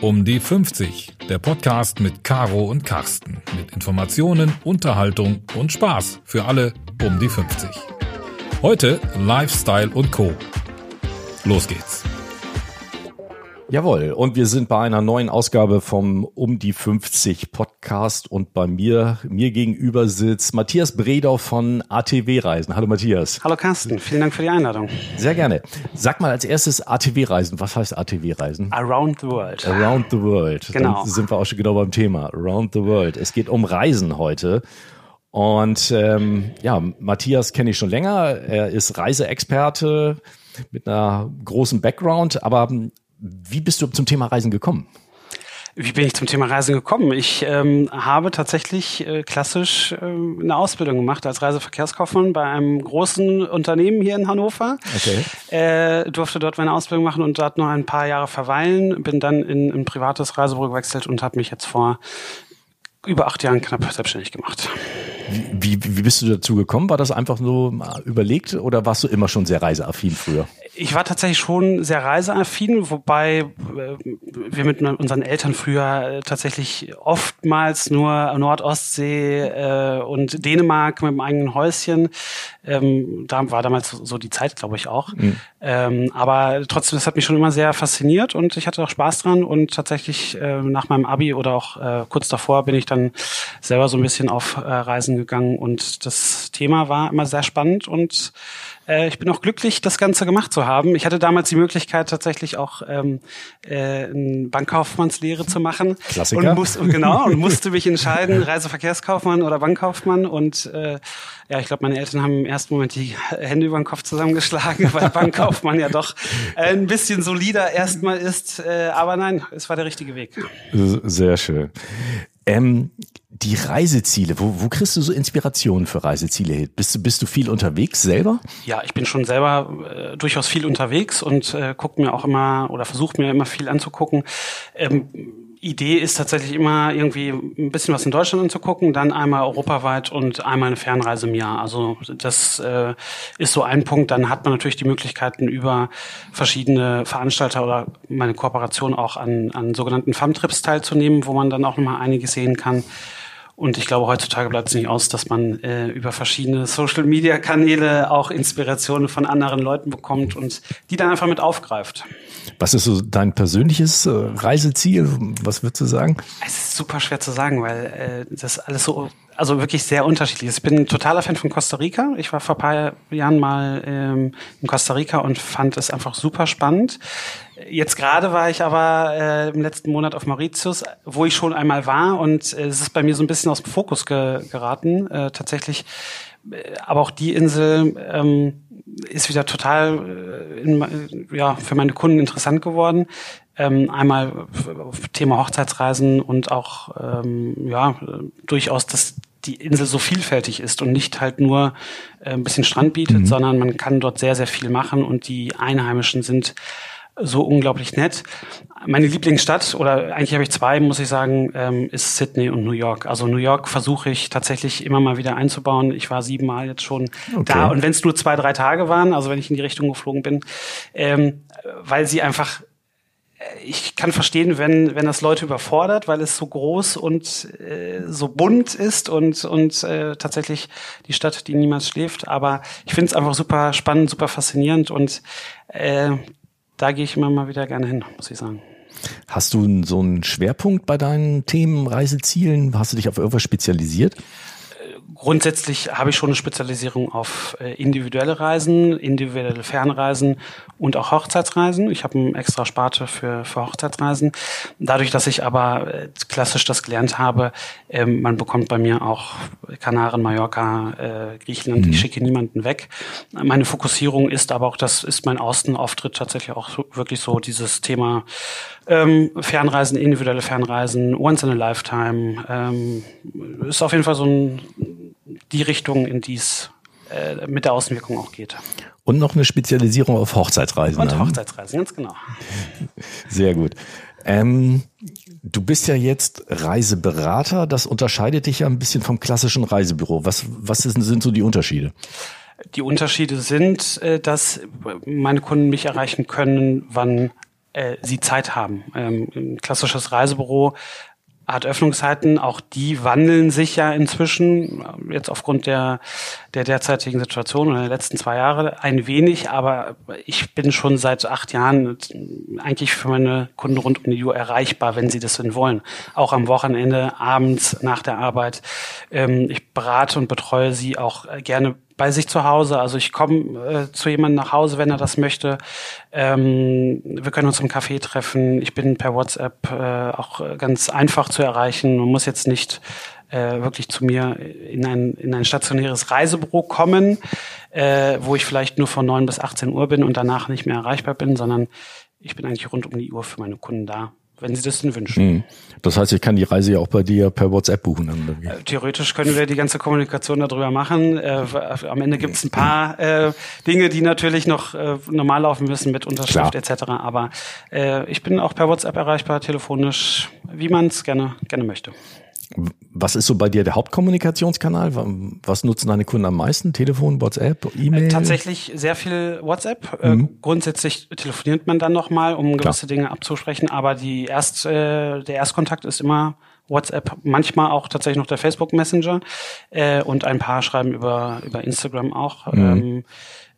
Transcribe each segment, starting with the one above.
Um die 50, der Podcast mit Caro und Carsten. Mit Informationen, Unterhaltung und Spaß für alle um die 50. Heute Lifestyle und Co. Los geht's. Jawohl, und wir sind bei einer neuen Ausgabe vom Um die 50 Podcast und bei mir, mir gegenüber sitzt Matthias Bredau von ATW Reisen. Hallo Matthias. Hallo Carsten, vielen Dank für die Einladung. Sehr gerne. Sag mal als erstes ATW Reisen. Was heißt ATW Reisen? Around the World. Around the World. Genau. Dann sind wir auch schon genau beim Thema. Around the World. Es geht um Reisen heute. Und ähm, ja, Matthias kenne ich schon länger. Er ist Reiseexperte mit einer großen Background, aber wie bist du zum Thema Reisen gekommen? Wie bin ich zum Thema Reisen gekommen? Ich ähm, habe tatsächlich äh, klassisch äh, eine Ausbildung gemacht als Reiseverkehrskaufmann bei einem großen Unternehmen hier in Hannover. Okay. Äh, durfte dort meine Ausbildung machen und dort noch ein paar Jahre verweilen. Bin dann in ein privates Reisebüro gewechselt und habe mich jetzt vor über acht Jahren knapp selbstständig gemacht. Wie, wie, wie bist du dazu gekommen? War das einfach so überlegt oder warst du immer schon sehr reiseaffin früher? Ich war tatsächlich schon sehr reiseaffin, wobei äh, wir mit unseren Eltern früher äh, tatsächlich oftmals nur Nordostsee äh, und Dänemark mit dem eigenen Häuschen. Ähm, da war damals so die Zeit, glaube ich, auch. Mhm. Ähm, aber trotzdem, das hat mich schon immer sehr fasziniert und ich hatte auch Spaß dran. Und tatsächlich äh, nach meinem Abi oder auch äh, kurz davor bin ich dann selber so ein bisschen auf äh, Reisen gegangen und das Thema war immer sehr spannend und äh, ich bin auch glücklich, das Ganze gemacht zu haben. Ich hatte damals die Möglichkeit, tatsächlich auch ähm, äh, eine Bankkaufmannslehre zu machen. Klassiker. Und, muss, genau, und musste mich entscheiden, Reiseverkehrskaufmann oder Bankkaufmann. Und äh, ja, ich glaube, meine Eltern haben im ersten Moment die Hände über den Kopf zusammengeschlagen, weil Bankkaufmann ja doch ein bisschen solider erstmal ist. Äh, aber nein, es war der richtige Weg. Sehr schön. Ähm, die Reiseziele, wo, wo kriegst du so Inspirationen für Reiseziele? Bist du, bist du viel unterwegs selber? Ja, ich bin schon selber äh, durchaus viel unterwegs und äh, gucke mir auch immer oder versuche mir immer viel anzugucken. Ähm, Idee ist tatsächlich immer irgendwie ein bisschen was in Deutschland anzugucken, dann einmal europaweit und einmal eine Fernreise im Jahr. Also das äh, ist so ein Punkt. Dann hat man natürlich die Möglichkeiten über verschiedene Veranstalter oder meine Kooperation auch an, an sogenannten FAM-Trips teilzunehmen, wo man dann auch nochmal einiges sehen kann. Und ich glaube, heutzutage bleibt es nicht aus, dass man äh, über verschiedene Social-Media-Kanäle auch Inspirationen von anderen Leuten bekommt und die dann einfach mit aufgreift. Was ist so dein persönliches äh, Reiseziel? Was würdest du sagen? Es ist super schwer zu sagen, weil äh, das alles so, also wirklich sehr unterschiedlich ist. Ich bin ein totaler Fan von Costa Rica. Ich war vor ein paar Jahren mal ähm, in Costa Rica und fand es einfach super spannend. Jetzt gerade war ich aber äh, im letzten Monat auf Mauritius, wo ich schon einmal war und äh, es ist bei mir so ein bisschen aus dem Fokus ge geraten. Äh, tatsächlich, äh, aber auch die Insel ähm, ist wieder total äh, in, ja, für meine Kunden interessant geworden. Ähm, einmal Thema Hochzeitsreisen und auch ähm, ja durchaus dass die Insel so vielfältig ist und nicht halt nur äh, ein bisschen Strand bietet, mhm. sondern man kann dort sehr, sehr viel machen und die Einheimischen sind so unglaublich nett. Meine Lieblingsstadt, oder eigentlich habe ich zwei, muss ich sagen, ähm, ist Sydney und New York. Also New York versuche ich tatsächlich immer mal wieder einzubauen. Ich war siebenmal jetzt schon okay. da und wenn es nur zwei, drei Tage waren, also wenn ich in die Richtung geflogen bin, ähm, weil sie einfach äh, ich kann verstehen, wenn, wenn das Leute überfordert, weil es so groß und äh, so bunt ist und, und äh, tatsächlich die Stadt, die niemals schläft. Aber ich finde es einfach super spannend, super faszinierend und äh, da gehe ich immer mal wieder gerne hin, muss ich sagen. Hast du so einen Schwerpunkt bei deinen Themen, Reisezielen? Hast du dich auf irgendwas spezialisiert? Grundsätzlich habe ich schon eine Spezialisierung auf äh, individuelle Reisen, individuelle Fernreisen und auch Hochzeitsreisen. Ich habe eine extra Sparte für, für Hochzeitsreisen. Dadurch, dass ich aber äh, klassisch das gelernt habe, ähm, man bekommt bei mir auch Kanaren, Mallorca, äh, Griechenland, mhm. ich schicke niemanden weg. Meine Fokussierung ist aber auch, das ist mein Außenauftritt tatsächlich auch wirklich so dieses Thema ähm, Fernreisen, individuelle Fernreisen, once in a lifetime. Ähm, ist auf jeden Fall so ein die Richtung, in die es äh, mit der Außenwirkung auch geht. Und noch eine Spezialisierung auf Hochzeitsreisen. Und ne? Hochzeitsreisen, ganz genau. Sehr gut. Ähm, du bist ja jetzt Reiseberater. Das unterscheidet dich ja ein bisschen vom klassischen Reisebüro. Was, was ist, sind so die Unterschiede? Die Unterschiede sind, äh, dass meine Kunden mich erreichen können, wann äh, sie Zeit haben. Ähm, ein klassisches Reisebüro hat Öffnungszeiten, auch die wandeln sich ja inzwischen, jetzt aufgrund der, der derzeitigen Situation oder der letzten zwei Jahre ein wenig, aber ich bin schon seit acht Jahren eigentlich für meine Kunden rund um die Uhr erreichbar, wenn sie das denn wollen. Auch am Wochenende, abends, nach der Arbeit. Ähm, ich berate und betreue sie auch gerne bei sich zu Hause. Also ich komme äh, zu jemandem nach Hause, wenn er das möchte. Ähm, wir können uns im Café treffen. Ich bin per WhatsApp äh, auch ganz einfach zu erreichen. Man muss jetzt nicht äh, wirklich zu mir in ein, in ein stationäres Reisebüro kommen, äh, wo ich vielleicht nur von 9 bis 18 Uhr bin und danach nicht mehr erreichbar bin, sondern ich bin eigentlich rund um die Uhr für meine Kunden da wenn Sie das denn wünschen. Mhm. Das heißt, ich kann die Reise ja auch bei dir per WhatsApp buchen. Äh, Theoretisch können wir die ganze Kommunikation darüber machen. Äh, am Ende gibt es ein paar äh, Dinge, die natürlich noch äh, normal laufen müssen mit Unterschrift etc. Aber äh, ich bin auch per WhatsApp erreichbar, telefonisch, wie man es gerne, gerne möchte. Was ist so bei dir der Hauptkommunikationskanal? Was nutzen deine Kunden am meisten? Telefon, WhatsApp, E-Mail? Äh, tatsächlich sehr viel WhatsApp. Äh, mhm. grundsätzlich telefoniert man dann nochmal, um gewisse Klar. Dinge abzusprechen, aber die erst, äh, der Erstkontakt ist immer WhatsApp, manchmal auch tatsächlich noch der Facebook Messenger äh, und ein paar schreiben über, über Instagram auch. Mhm. Ähm,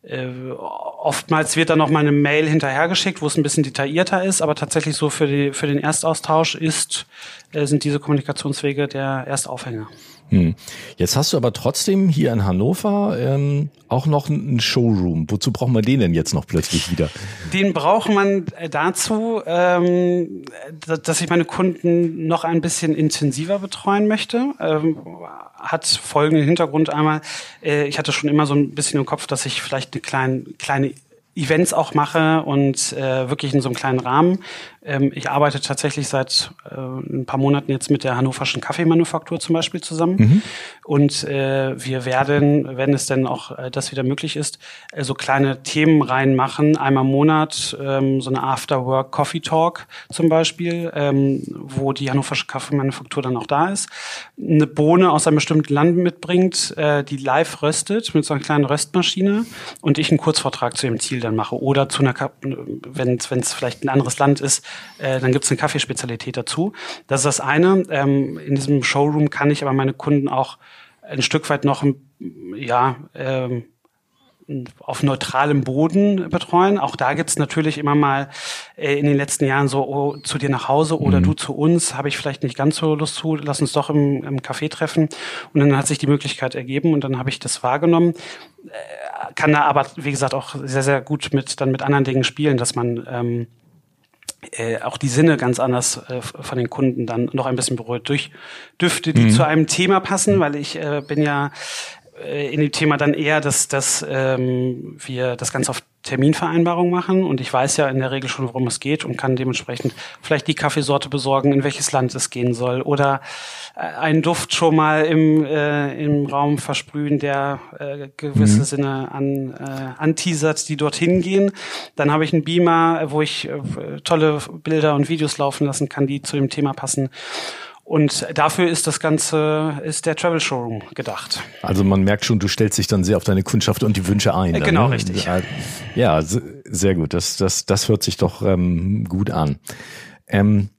äh, oftmals wird dann noch mal eine Mail hinterhergeschickt, wo es ein bisschen detaillierter ist, aber tatsächlich so für, die, für den Erstaustausch ist, äh, sind diese Kommunikationswege der Erstaufhänger. Hm. Jetzt hast du aber trotzdem hier in Hannover ähm, auch noch einen Showroom. Wozu brauchen wir den denn jetzt noch plötzlich wieder? Den braucht man äh, dazu, ähm, dass ich meine Kunden noch ein bisschen intensiver betreuen möchte. Ähm, hat folgenden Hintergrund einmal. Äh, ich hatte schon immer so ein bisschen im Kopf, dass ich vielleicht eine kleine, kleine Events auch mache und äh, wirklich in so einem kleinen Rahmen. Ähm, ich arbeite tatsächlich seit äh, ein paar Monaten jetzt mit der Hannoverschen Kaffeemanufaktur zum Beispiel zusammen. Mhm. Und äh, wir werden, wenn es denn auch äh, das wieder möglich ist, äh, so kleine Themen reinmachen. Einmal im Monat ähm, so eine After-Work Coffee Talk zum Beispiel, ähm, wo die Hannoversche Kaffeemanufaktur dann auch da ist. Eine Bohne aus einem bestimmten Land mitbringt, äh, die live röstet mit so einer kleinen Röstmaschine und ich einen Kurzvortrag zu dem Ziel dann mache. Oder zu einer, wenn es vielleicht ein anderes Land ist, äh, dann gibt es eine Kaffeespezialität dazu. Das ist das eine. Ähm, in diesem Showroom kann ich aber meine Kunden auch ein Stück weit noch, ja, ähm, auf neutralem Boden betreuen. Auch da gibt's natürlich immer mal äh, in den letzten Jahren so oh, zu dir nach Hause oder mhm. du zu uns, habe ich vielleicht nicht ganz so Lust zu, lass uns doch im, im Café treffen. Und dann hat sich die Möglichkeit ergeben und dann habe ich das wahrgenommen. Äh, kann da aber, wie gesagt, auch sehr, sehr gut mit dann mit anderen Dingen spielen, dass man ähm, äh, auch die Sinne ganz anders äh, von den Kunden dann noch ein bisschen berührt durch Düfte, die mhm. zu einem Thema passen, weil ich äh, bin ja äh, in dem Thema dann eher, dass, dass ähm, wir das Ganze auf Terminvereinbarung machen und ich weiß ja in der Regel schon, worum es geht und kann dementsprechend vielleicht die Kaffeesorte besorgen, in welches Land es gehen soll oder äh, einen Duft schon mal im, äh, im Raum versprühen, der äh, gewisse mhm. Sinne an, äh, anteasert, die dorthin gehen. Dann habe ich einen Beamer, wo ich äh, tolle Bilder und Videos laufen lassen kann, die zu dem Thema passen. Und dafür ist das Ganze, ist der Travel Showroom gedacht. Also man merkt schon, du stellst dich dann sehr auf deine Kundschaft und die Wünsche ein. Dann, genau, ne? richtig. Ja, sehr gut. Das, das, das hört sich doch ähm, gut an. Ähm,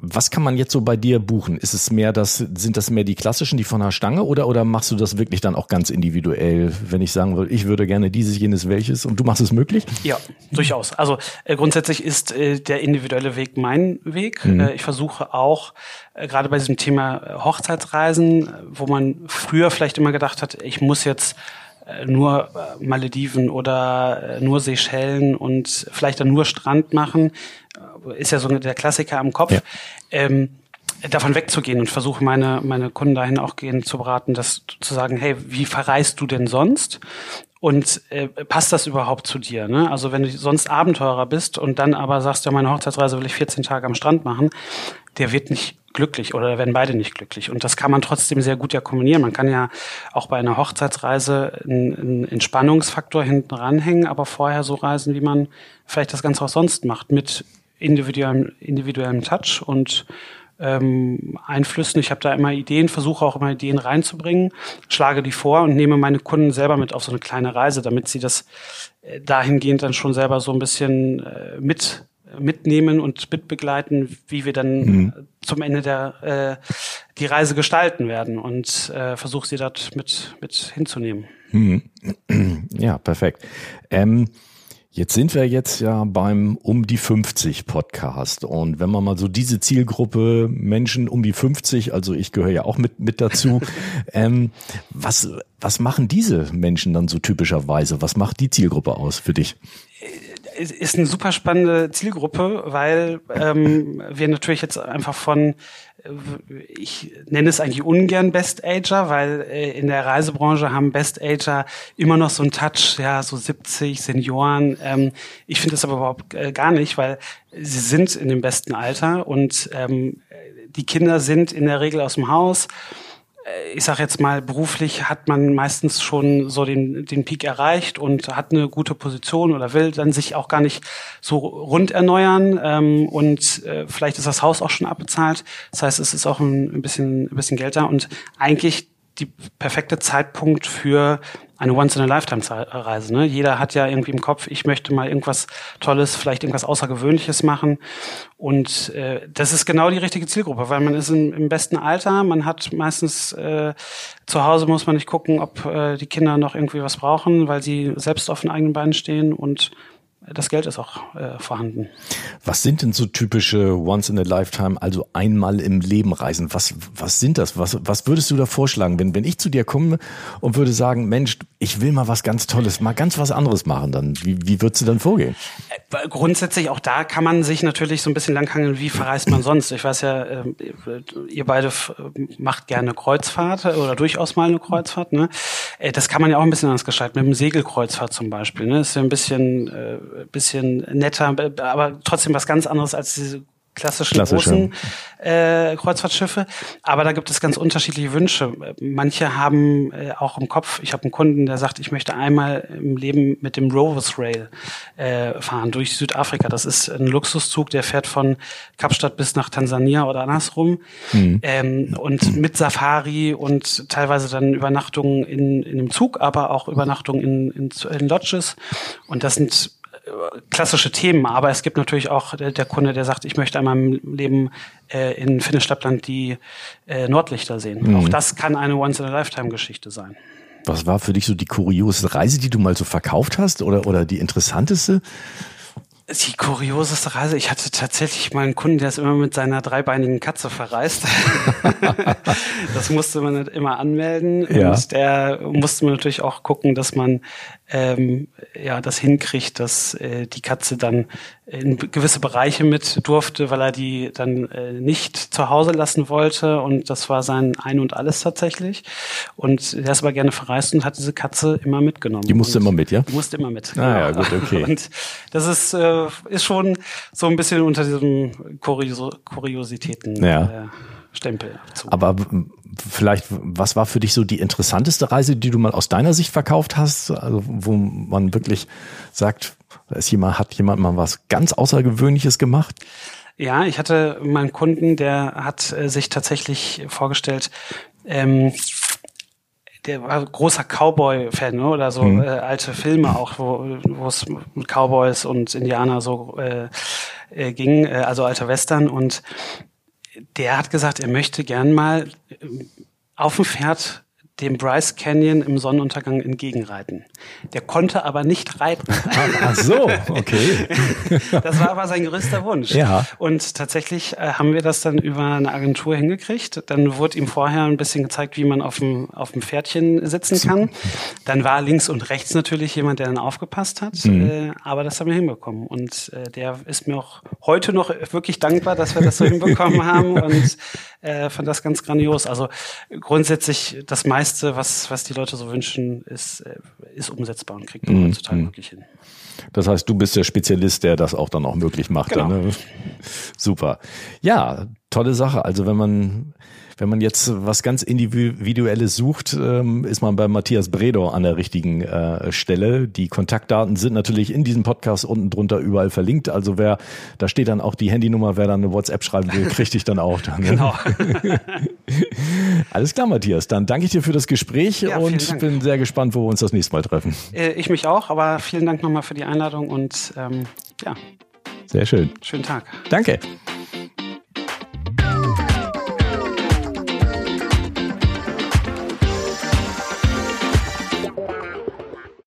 was kann man jetzt so bei dir buchen? Ist es mehr das, sind das mehr die klassischen, die von der Stange oder, oder machst du das wirklich dann auch ganz individuell? Wenn ich sagen würde, ich würde gerne dieses, jenes, welches und du machst es möglich? Ja, durchaus. Also äh, grundsätzlich ist äh, der individuelle Weg mein Weg. Mhm. Äh, ich versuche auch, äh, gerade bei diesem Thema äh, Hochzeitsreisen, wo man früher vielleicht immer gedacht hat, ich muss jetzt äh, nur Malediven oder nur Seychellen und vielleicht dann nur Strand machen ist ja so der Klassiker am Kopf. Ja. Ähm, davon wegzugehen und versuche meine, meine Kunden dahin auch gehen zu beraten, das zu sagen, hey, wie verreist du denn sonst? Und äh, passt das überhaupt zu dir? Ne? Also wenn du sonst Abenteurer bist und dann aber sagst, ja, meine Hochzeitsreise will ich 14 Tage am Strand machen, der wird nicht glücklich oder werden beide nicht glücklich. Und das kann man trotzdem sehr gut ja kombinieren. Man kann ja auch bei einer Hochzeitsreise einen, einen Entspannungsfaktor hinten ranhängen, aber vorher so reisen, wie man vielleicht das Ganze auch sonst macht, mit individuellem, individuellem Touch und ähm, Einflüssen. Ich habe da immer Ideen, versuche auch immer Ideen reinzubringen, schlage die vor und nehme meine Kunden selber mit auf so eine kleine Reise, damit sie das äh, dahingehend dann schon selber so ein bisschen äh, mit mitnehmen und mitbegleiten, wie wir dann mhm. zum Ende der äh, die Reise gestalten werden und äh, versuche sie dort mit mit hinzunehmen. Mhm. Ja, perfekt. Ähm, Jetzt sind wir jetzt ja beim Um die 50 Podcast. Und wenn man mal so diese Zielgruppe Menschen um die 50, also ich gehöre ja auch mit, mit dazu, ähm, was, was machen diese Menschen dann so typischerweise? Was macht die Zielgruppe aus für dich? ist eine super spannende Zielgruppe, weil ähm, wir natürlich jetzt einfach von ich nenne es eigentlich ungern Best Ager, weil äh, in der Reisebranche haben Best Ager immer noch so einen Touch, ja, so 70 Senioren. Ähm, ich finde das aber überhaupt äh, gar nicht, weil sie sind in dem besten Alter und ähm, die Kinder sind in der Regel aus dem Haus äh, ich sage jetzt mal, beruflich hat man meistens schon so den, den Peak erreicht und hat eine gute Position oder will dann sich auch gar nicht so rund erneuern ähm, und äh, vielleicht ist das Haus auch schon abbezahlt. Das heißt, es ist auch ein, ein bisschen, ein bisschen Geld da und eigentlich die perfekte Zeitpunkt für eine Once-in-a-Lifetime-Reise. Ne? Jeder hat ja irgendwie im Kopf, ich möchte mal irgendwas Tolles, vielleicht irgendwas Außergewöhnliches machen. Und äh, das ist genau die richtige Zielgruppe, weil man ist im, im besten Alter, man hat meistens äh, zu Hause muss man nicht gucken, ob äh, die Kinder noch irgendwie was brauchen, weil sie selbst auf den eigenen Beinen stehen und das Geld ist auch äh, vorhanden. Was sind denn so typische Once in a Lifetime, also einmal im Leben Reisen? Was, was sind das? Was, was würdest du da vorschlagen, wenn, wenn ich zu dir komme und würde sagen, Mensch, ich will mal was ganz Tolles, mal ganz was anderes machen, dann wie, wie würdest du dann vorgehen? Äh, grundsätzlich auch da kann man sich natürlich so ein bisschen langhangeln, wie verreist man sonst? Ich weiß ja, äh, ihr beide macht gerne Kreuzfahrt oder durchaus mal eine Kreuzfahrt. Ne? Äh, das kann man ja auch ein bisschen anders gestalten, mit einem Segelkreuzfahrt zum Beispiel. Ne? Das ist ja ein bisschen äh, bisschen netter, aber trotzdem was ganz anderes als diese klassischen Klassische. großen äh, Kreuzfahrtschiffe. Aber da gibt es ganz unterschiedliche Wünsche. Manche haben äh, auch im Kopf, ich habe einen Kunden, der sagt, ich möchte einmal im Leben mit dem Rovers Rail äh, fahren durch Südafrika. Das ist ein Luxuszug, der fährt von Kapstadt bis nach Tansania oder andersrum. Mhm. Ähm, und mit Safari und teilweise dann Übernachtungen in, in einem Zug, aber auch Übernachtungen in, in, in Lodges. Und das sind klassische Themen, aber es gibt natürlich auch der, der, Kunde, der sagt, ich möchte einmal im Leben äh, in Finnisch-Lappland die äh, Nordlichter sehen. Mhm. Auch das kann eine Once-in-a-Lifetime-Geschichte sein. Was war für dich so die kurioseste Reise, die du mal so verkauft hast oder, oder die interessanteste? Die kurioseste Reise, ich hatte tatsächlich mal einen Kunden, der ist immer mit seiner dreibeinigen Katze verreist. das musste man nicht immer anmelden. Ja. Und der musste man natürlich auch gucken, dass man ähm, ja das hinkriegt, dass äh, die Katze dann in gewisse Bereiche mit durfte, weil er die dann äh, nicht zu Hause lassen wollte und das war sein Ein und Alles tatsächlich. Und er ist aber gerne verreist und hat diese Katze immer mitgenommen. Die musste und immer mit, ja? Die musste immer mit. Ah, ja, gut, okay. Und das ist äh, ist schon so ein bisschen unter diesem Kurios Kuriositäten. Ja. Äh, Stempel. Zu. Aber vielleicht, was war für dich so die interessanteste Reise, die du mal aus deiner Sicht verkauft hast? Also, wo man wirklich sagt, da ist jemand, hat jemand mal was ganz Außergewöhnliches gemacht? Ja, ich hatte meinen Kunden, der hat äh, sich tatsächlich vorgestellt, ähm, der war großer Cowboy-Fan ne? oder so mhm. äh, alte Filme auch, wo wo es mit Cowboys und Indianer so äh, äh, ging, äh, also alte Western und der hat gesagt, er möchte gern mal äh, auf dem Pferd dem Bryce Canyon im Sonnenuntergang entgegenreiten. Der konnte aber nicht reiten. Ach so, okay. das war aber sein größter Wunsch. Ja. Und tatsächlich äh, haben wir das dann über eine Agentur hingekriegt. Dann wurde ihm vorher ein bisschen gezeigt, wie man auf dem, auf dem Pferdchen sitzen kann. Dann war links und rechts natürlich jemand, der dann aufgepasst hat. Mhm. Äh, aber das haben wir hinbekommen. Und äh, der ist mir auch heute noch wirklich dankbar, dass wir das so hinbekommen haben und äh, fand das ganz grandios. Also grundsätzlich das meiste meiste, was, was die Leute so wünschen, ist, äh, ist umsetzbar und kriegt man mhm. heutzutage wirklich hin. Das heißt, du bist der Spezialist, der das auch dann auch möglich macht. Genau. Ne? Super. Ja, tolle Sache. Also wenn man wenn man jetzt was ganz Individuelles sucht, ähm, ist man bei Matthias Bredor an der richtigen äh, Stelle. Die Kontaktdaten sind natürlich in diesem Podcast unten drunter überall verlinkt. Also wer, da steht dann auch die Handynummer, wer dann eine WhatsApp schreiben will, kriegt dich dann auch. Dann, ne? Genau. Alles klar, Matthias. Dann danke ich dir für das Gespräch ja, und bin sehr gespannt, wo wir uns das nächste Mal treffen. Äh, ich mich auch, aber vielen Dank nochmal für die Einladung und ähm, ja, Sehr schön. Schönen Tag. Danke.